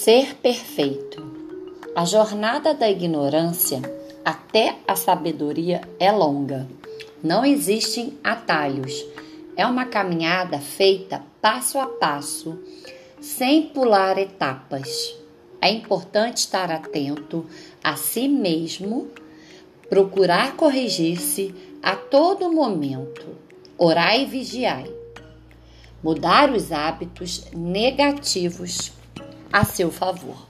Ser perfeito. A jornada da ignorância até a sabedoria é longa. Não existem atalhos. É uma caminhada feita passo a passo, sem pular etapas. É importante estar atento a si mesmo, procurar corrigir-se a todo momento. Orai e vigiai. Mudar os hábitos negativos a seu favor.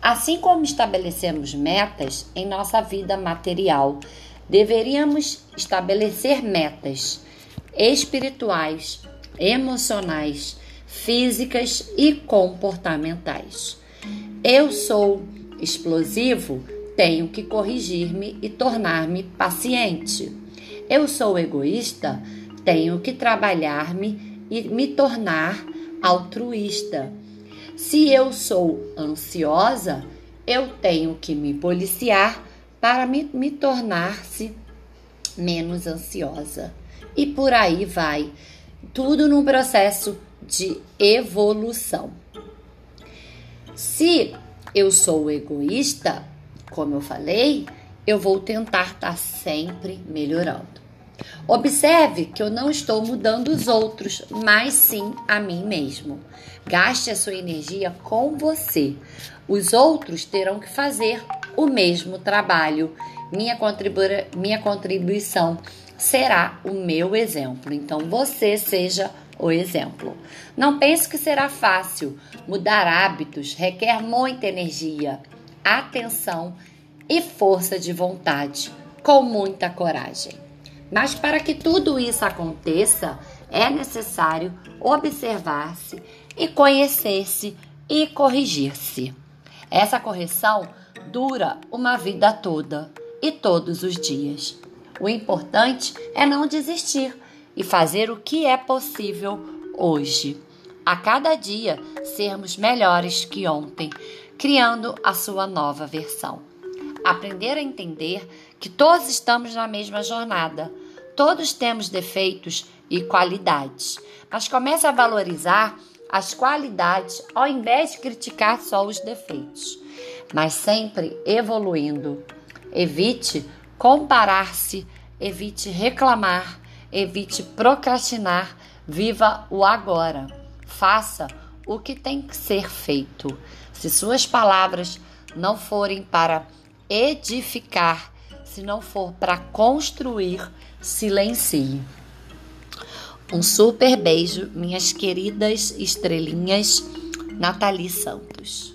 Assim como estabelecemos metas em nossa vida material, deveríamos estabelecer metas espirituais, emocionais, físicas e comportamentais. Eu sou explosivo, tenho que corrigir-me e tornar-me paciente. Eu sou egoísta, tenho que trabalhar-me e me tornar altruísta. Se eu sou ansiosa, eu tenho que me policiar para me, me tornar-se menos ansiosa. E por aí vai. Tudo num processo de evolução. Se eu sou egoísta, como eu falei, eu vou tentar estar tá sempre melhorando. Observe que eu não estou mudando os outros, mas sim a mim mesmo. Gaste a sua energia com você. Os outros terão que fazer o mesmo trabalho. Minha, contribu minha contribuição será o meu exemplo. Então, você seja o exemplo. Não pense que será fácil. Mudar hábitos requer muita energia, atenção e força de vontade, com muita coragem. Mas para que tudo isso aconteça, é necessário observar-se e conhecer-se e corrigir-se. Essa correção dura uma vida toda e todos os dias. O importante é não desistir e fazer o que é possível hoje. A cada dia sermos melhores que ontem, criando a sua nova versão. Aprender a entender que todos estamos na mesma jornada. Todos temos defeitos e qualidades, mas comece a valorizar as qualidades ao invés de criticar só os defeitos, mas sempre evoluindo. Evite comparar-se, evite reclamar, evite procrastinar, viva o agora. Faça o que tem que ser feito. Se suas palavras não forem para edificar, se não for para construir, silencie. Um super beijo, minhas queridas estrelinhas Nathalie Santos.